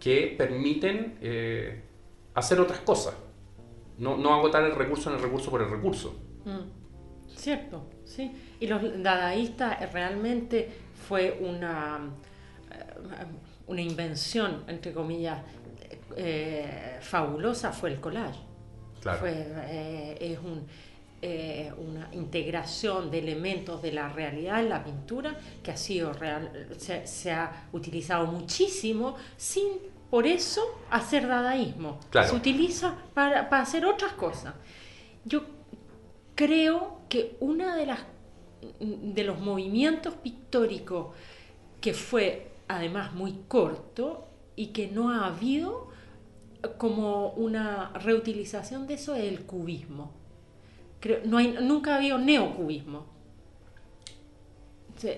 que permiten eh, hacer otras cosas. No, no agotar el recurso en el recurso por el recurso. Mm, Cierto, sí. Y los dadaístas eh, realmente fue una, eh, una invención, entre comillas, eh, fabulosa, fue el collage. Claro. Fue, eh, es un, eh, una integración de elementos de la realidad en la pintura que ha sido real, se, se ha utilizado muchísimo sin por eso hacer dadaísmo. Claro. Se utiliza para, para hacer otras cosas. Yo creo que una de las de los movimientos pictóricos que fue además muy corto y que no ha habido como una reutilización de eso es el cubismo. Creo, no hay, nunca ha habido neocubismo. Sí.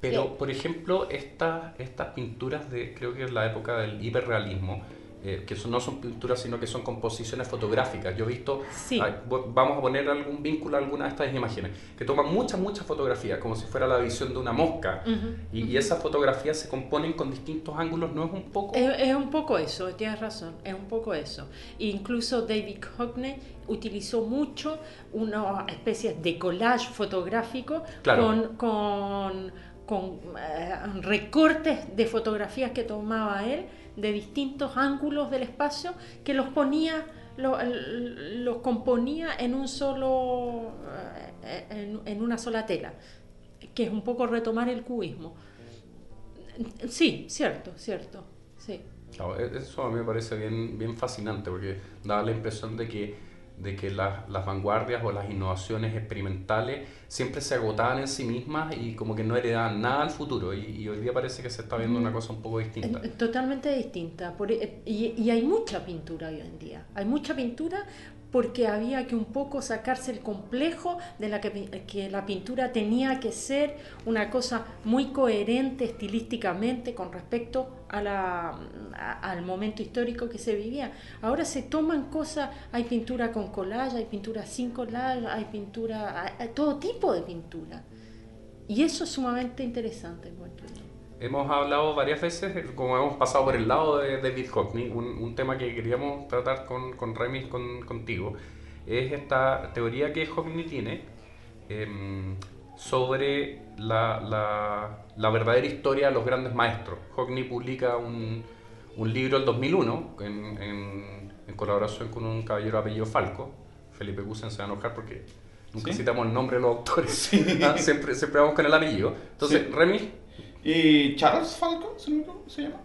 Pero, Eh, por ejemplo, estas estas pinturas de, creo que es la época del hiperrealismo, eh, que no son pinturas, sino que son composiciones fotográficas. Yo he visto, Sí. vamos a poner algún vínculo a alguna de estas imágenes, que toman muchas, muchas fotografías, como si fuera la visión de una mosca. Ujú, y, y esas fotografías se componen con distintos ángulos, ¿no es un poco? Es, es un poco eso, tienes razón, es un poco eso. Incluso David Hockney utilizó mucho una especie de collage fotográfico Claro. con, con, con, eh, recortes de fotografías que tomaba él de distintos ángulos del espacio que los ponía, lo- los componía en un solo, eh, en, en una sola tela, que es un poco retomar el cubismo. Sí, cierto, cierto, sí. E- eso a mí me parece bien, bien fascinante porque da la impresión de que, de que las, las vanguardias o las innovaciones experimentales siempre se agotaban en sí mismas y como que no heredaban nada al futuro y, y hoy día parece que se está viendo una cosa un poco distinta. Eh, Totalmente distinta. Por- eh, y, y hay mucha pintura hoy en día. Hay mucha pintura porque había que un poco sacarse el complejo de la que, que la pintura tenía que ser una cosa muy coherente estilísticamente con respecto a la, a- al momento histórico que se vivía. Ahora se toman cosas, hay pintura con collage, hay pintura sin collage, hay pintura, hay todo tipo de pintura. Y eso es sumamente interesante. Hemos hablado varias veces, eh, como hemos pasado por el lado de David Hockney, un, un tema que queríamos tratar con, con Remis, con, contigo, es esta teoría que Hockney tiene em, sobre la, la- la verdadera historia de los grandes maestros. Hockney publica un, un libro en 2001 en, en- en colaboración con un caballero apellido Falco. Felipe Gusen se va a enojar porque nunca ¿Sí? citamos el nombre de los autores, Ah, siempre, siempre vamos con el apellido. Entonces, Sí. Y Charles Falco, ¿se, llama?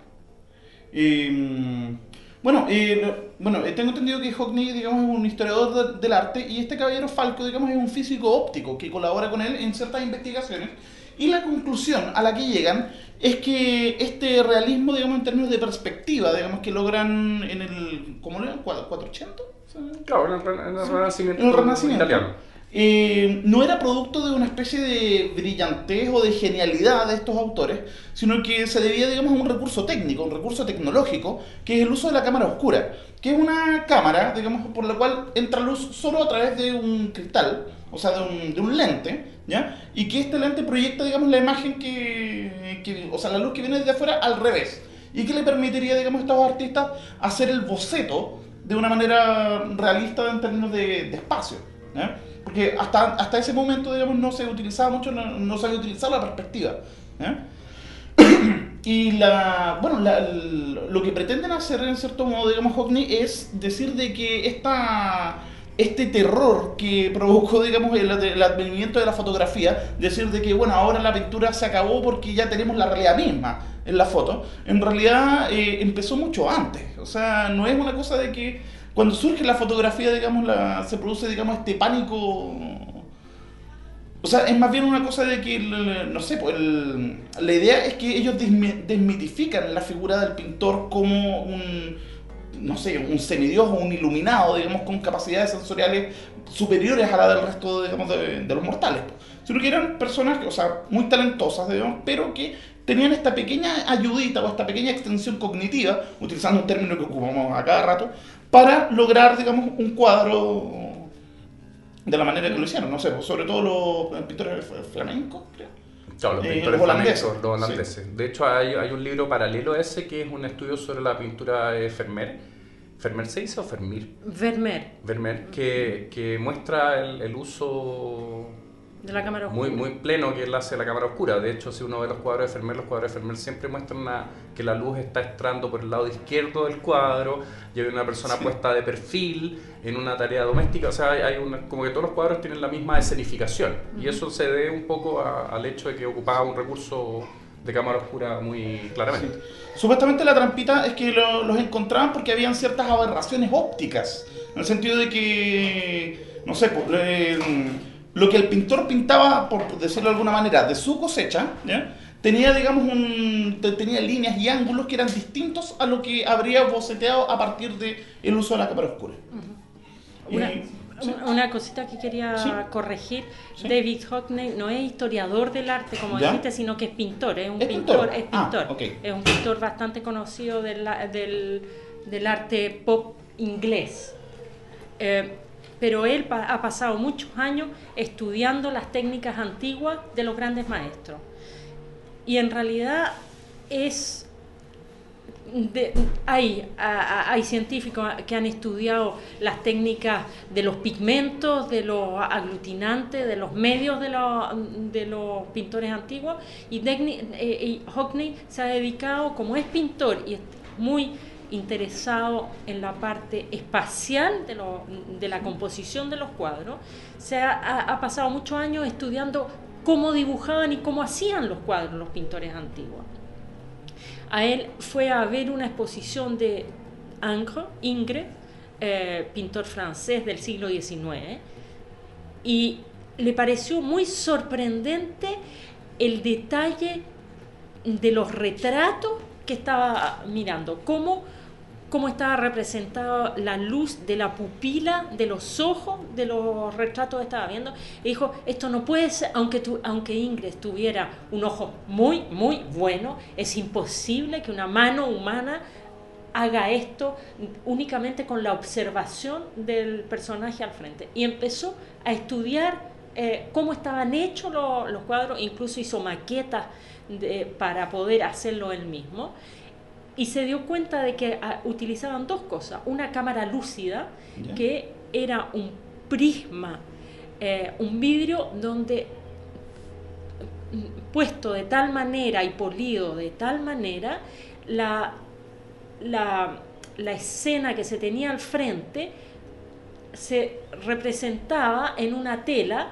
Y, mm, bueno, y, bueno, eh, tengo entendido que Hockney, digamos, es un historiador de- del arte y este caballero Falco, digamos, es un físico óptico que colabora con él en ciertas investigaciones. Y la conclusión a la que llegan es que este realismo, digamos, en términos de perspectiva, digamos, que logran en el, ¿cómo? ¿Cuatro- ¿480? Claro, en el, en el renacimiento, En el Renacimiento. italiano. Eh, no era producto de una especie de brillantez o de genialidad de estos autores, sino que se debía, digamos, a un recurso técnico, un recurso tecnológico, que es el uso de la cámara oscura, que es una cámara, digamos, por la cual entra luz solo a través de un cristal, o sea, de un, lente, ¿ya? Y que este lente proyecta, digamos, la imagen que, que- o sea, la luz que viene desde afuera al revés, y que le permitiría, digamos, a estos artistas hacer el boceto de una manera realista en términos de espacio. ¿Ya? Porque hasta, hasta ese momento, digamos, no se utilizaba mucho, no, no se había utilizado la perspectiva. ¿ya? Y la, bueno, la- lo que pretenden hacer en cierto modo, digamos, Hockney, es decir de que esta, este terror que provocó, digamos, el, el advenimiento de la fotografía, decir de que, bueno, ahora la pintura se acabó porque ya tenemos la realidad misma en la foto, en realidad eh, empezó mucho antes. O sea, no es una cosa de que cuando surge la fotografía, digamos, la, se produce, digamos, este pánico o sea, es más bien una cosa de que, no sé, pues el- la idea es que ellos desmi- desmitifican la figura del pintor como un, no sé, un semidios o un iluminado, digamos, con capacidades sensoriales superiores a la del resto, digamos, de, de los mortales. pues. Sino que eran personas, o sea, muy talentosas, digamos, pero que tenían esta pequeña ayudita o esta pequeña extensión cognitiva, utilizando un término que ocupamos a cada rato, para lograr, digamos, un cuadro de la manera que lo hicieron, no sé, sobre todo los pintores flamencos, creo. Claro, los Eh, pintores los holandeses, flamencos, los holandeses. De hecho, hay, hay un libro paralelo a ese que es un estudio sobre la pintura de Vermeer. ¿Vermeer se dice o Vermeer? Vermeer, Vermeer, que, que muestra el, el uso de la cámara muy, oscura. muy pleno que él hace la cámara oscura. De hecho, si uno ve los cuadros de Vermeer, los cuadros de Vermeer siempre muestran una- que la luz está entrando por el lado izquierdo del cuadro y hay una persona Sí. puesta de perfil en una tarea doméstica. O sea, hay, una, como que todos los cuadros tienen la misma escenificación. Y eso se debe un poco a- al hecho de que ocupaba un recurso de cámara oscura muy claramente. Supuestamente la trampita es que lo- los encontraban porque habían ciertas aberraciones ópticas, en el sentido de que, no sé, pues, eh, lo que el pintor pintaba, por decirlo de alguna manera, de su cosecha, ¿ya? tenía, digamos, un, tenía líneas y ángulos que eran distintos a lo que habría boceteado a partir del el uso de la cámara oscura. Una, Y- sí. una cosita que quería Sí. corregir, Sí. David Hockney no es historiador del arte, como ¿Ya? dijiste, sino que es pintor, es un ¿Es pintor, pintor? es Ah, pintor, es un pintor bastante conocido del, del, del arte pop inglés. Eh, pero él ha pasado muchos años estudiando las técnicas antiguas de los grandes maestros. Y en realidad es hay, hay científicos que han estudiado las técnicas de los pigmentos, de los aglutinantes, de los medios de, los- pintores antiguos y, eh, y Hockney se ha dedicado, como es pintor y es muy interesado en la parte espacial de, la composición de los cuadros, se ha pasado muchos años estudiando cómo dibujaban y cómo hacían los cuadros los pintores antiguos. A él fue a ver una exposición de Ingres, Ingres eh, pintor francés del siglo XIX, y le pareció muy sorprendente el detalle de los retratos que estaba mirando, cómo, cómo estaba representada la luz de la pupila, de los ojos, de los retratos que estaba viendo. Y dijo, esto no puede ser, aunque, tu, tuviera un ojo muy, muy bueno, es imposible que una mano humana haga esto únicamente con la observación del personaje al frente. Y empezó a estudiar eh, cómo estaban hechos lo- los cuadros, incluso hizo maquetas para poder hacerlo él mismo. Y se dio cuenta de que ah, utilizaban dos cosas. Una cámara lúcida, que era un prisma, eh, un vidrio donde mm, puesto de tal manera y polido de tal manera, la, la, la escena que se tenía al frente se representaba en una tela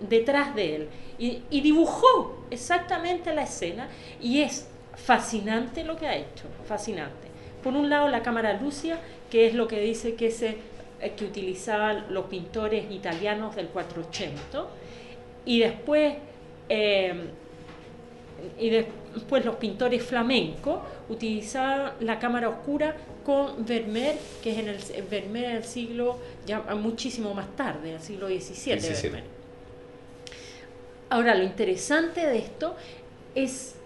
detrás de él y, y dibujó exactamente la escena y es fascinante lo que ha hecho, fascinante. Por un lado la cámara lúcida, que es lo que dice que, se, eh, que utilizaban los pintores italianos del 480 y después eh, y después los pintores flamencos utilizaban la cámara oscura con Vermeer, que es en el Vermeer del siglo ya muchísimo más tarde, el siglo XVII. XVII. Vermeer. Ahora, lo interesante de esto es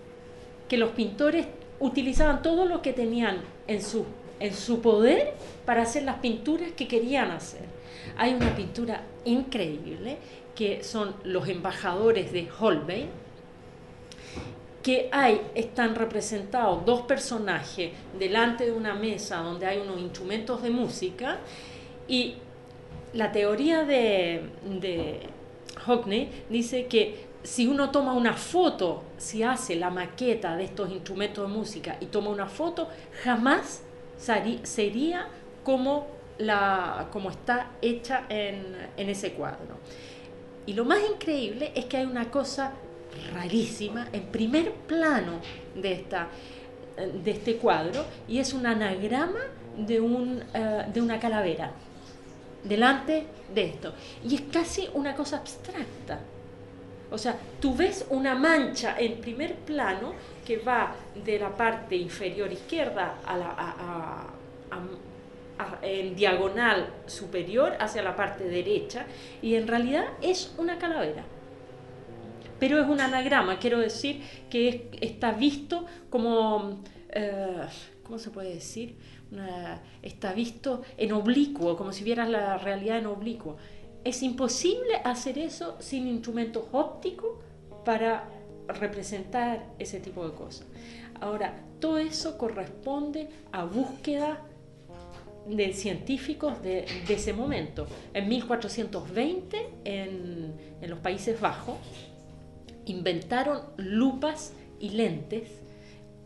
que los pintores utilizaban todo lo que tenían en su, en su poder para hacer las pinturas que querían hacer. Hay una pintura increíble que son los embajadores de Holbein, que hay, están representados dos personajes delante de una mesa donde hay unos instrumentos de música y la teoría de, de Hockney dice que si uno toma una foto, si hace la maqueta de estos instrumentos de música y toma una foto, jamás sería como, la, como está hecha en, en ese cuadro. Y lo más increíble es que hay una cosa rarísima en primer plano de, esta, de este cuadro y es un anagrama de, un, eh, de una calavera delante de esto. Y es casi una cosa abstracta. O sea, tú ves una mancha en primer plano que va de la parte inferior izquierda a la, a- a- en diagonal superior hacia la parte derecha y en realidad es una calavera. Pero es un anagrama, quiero decir que es- está visto como, eh, ¿cómo se puede decir? Una- está visto en oblicuo, como si vieras la realidad en oblicuo. Es imposible hacer eso sin instrumentos ópticos para representar ese tipo de cosas. Ahora, todo eso corresponde a búsqueda de científicos de, ese momento. En 1420, en, los Países Bajos, inventaron lupas y lentes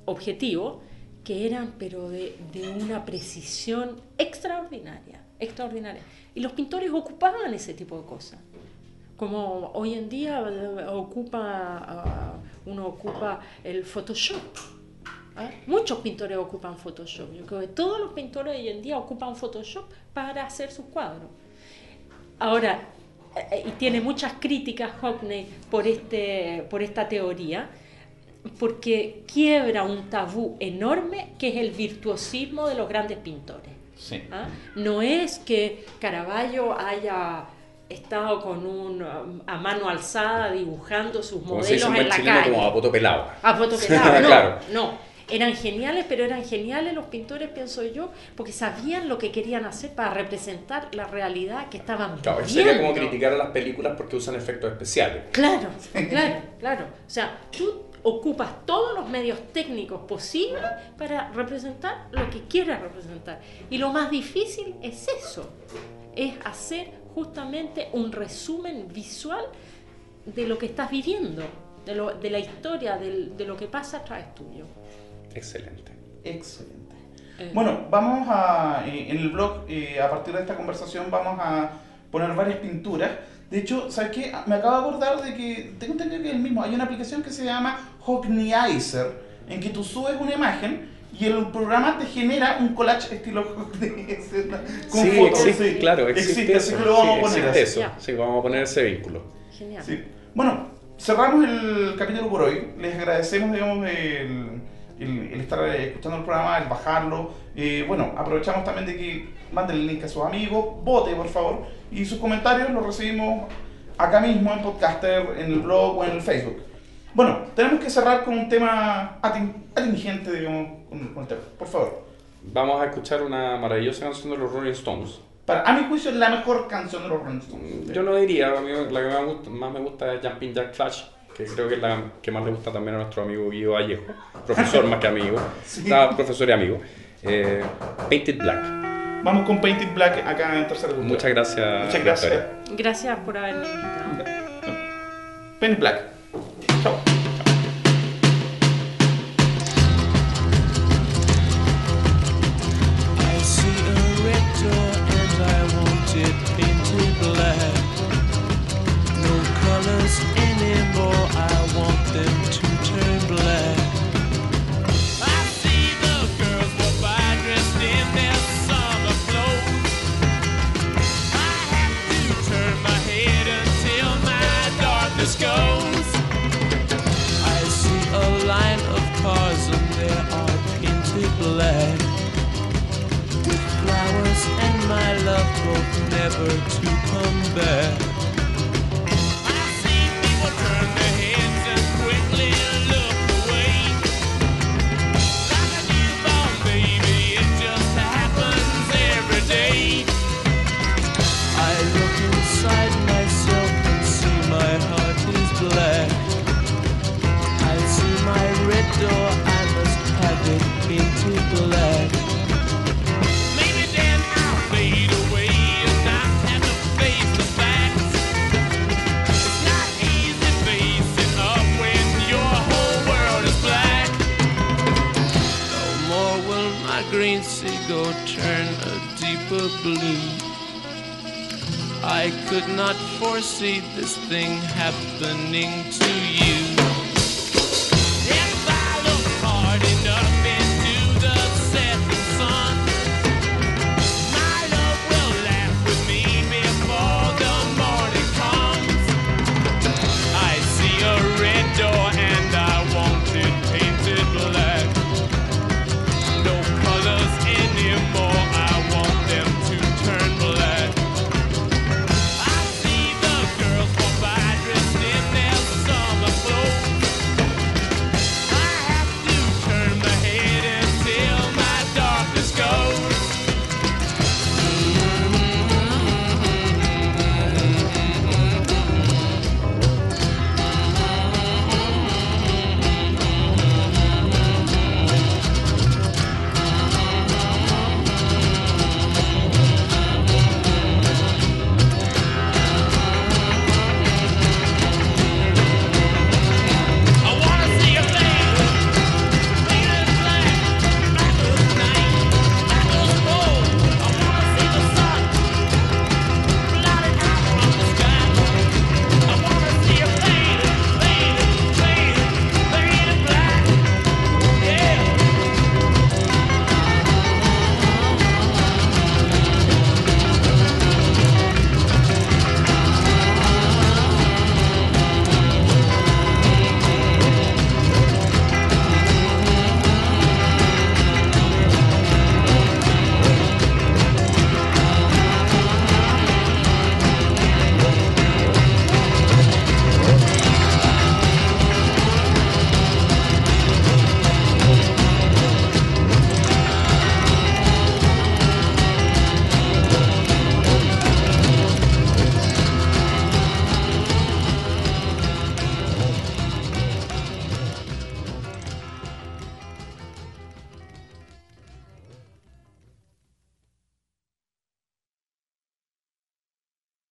objetivos que eran pero de una precisión extraordinaria, extraordinaria. Y los pintores ocupaban ese tipo de cosas. Como hoy en día eh, ocupa, ah, uno ocupa el Photoshop. ¿ah? Muchos pintores ocupan Photoshop. Yo creo que todos los pintores hoy en día ocupan Photoshop para hacer sus cuadros. Ahora, eh, y tiene muchas críticas Hockney por, este, por esta teoría, porque quiebra un tabú enorme que es el virtuosismo de los grandes pintores. Sí. ¿ah? No es que Caravaggio haya estado con un, um, a mano alzada dibujando sus Como modelos en la calle. como a poto pelado. A foto pelada, no, Claro. no. Eran geniales, pero eran geniales los pintores, pienso yo, porque sabían lo que querían hacer para representar la realidad que estaban Claro, sería como viendo. criticar a las películas porque usan efectos especiales. Claro, claro, claro. O sea, tú ocupas todos los medios técnicos posibles para representar lo que quieras representar. Y lo más difícil es eso, es hacer justamente un resumen visual de lo que estás viviendo, de, lo- de la historia, de lo que pasa a través tuyo. Excelente. Excelente. Eh, Bueno, vamos a, eh, en el blog, eh, a partir de esta conversación, vamos a poner varias pinturas. De hecho, ¿sabes qué? Me acabo de acordar de que, tengo entendido que es el mismo, hay una aplicación que se llama Hockneyizer, en que tú subes una imagen y el programa te genera un collage estilo Hockneyizer con sí, fotos. existe, sí. claro, existe, Existe, eso. así que lo vamos sí, a poner existe eso. Sí, vamos a poner ese vínculo. Genial. Sí. Bueno, cerramos el capítulo por hoy. Les agradecemos, digamos, el, el- el estar escuchando el programa, el bajarlo. Eh, bueno, aprovechamos también de que manden el link a sus amigos, vote, por favor. Y sus comentarios los recibimos acá mismo en Podcaster, en el blog o en el Facebook. Bueno, tenemos que cerrar con un tema ating- atingente, digamos, con, con el tema. Por favor. Vamos a escuchar una maravillosa canción de los Rolling Stones. Para, a mi juicio, es la mejor canción de los Rolling Stones. Yo no diría, a mí la que más, gusta- más me gusta es Jumping Jack Flash, que creo que es la que más le gusta también a nuestro amigo Guido Vallejo, profesor más que amigo, Ah, profesor y amigo. Eh, Painted Black. Vamos con Painted Black acá en Tercera Cultura. Muchas gracias. Muchas gracias. Victoria. Gracias por haberme invitado. Painted Black. I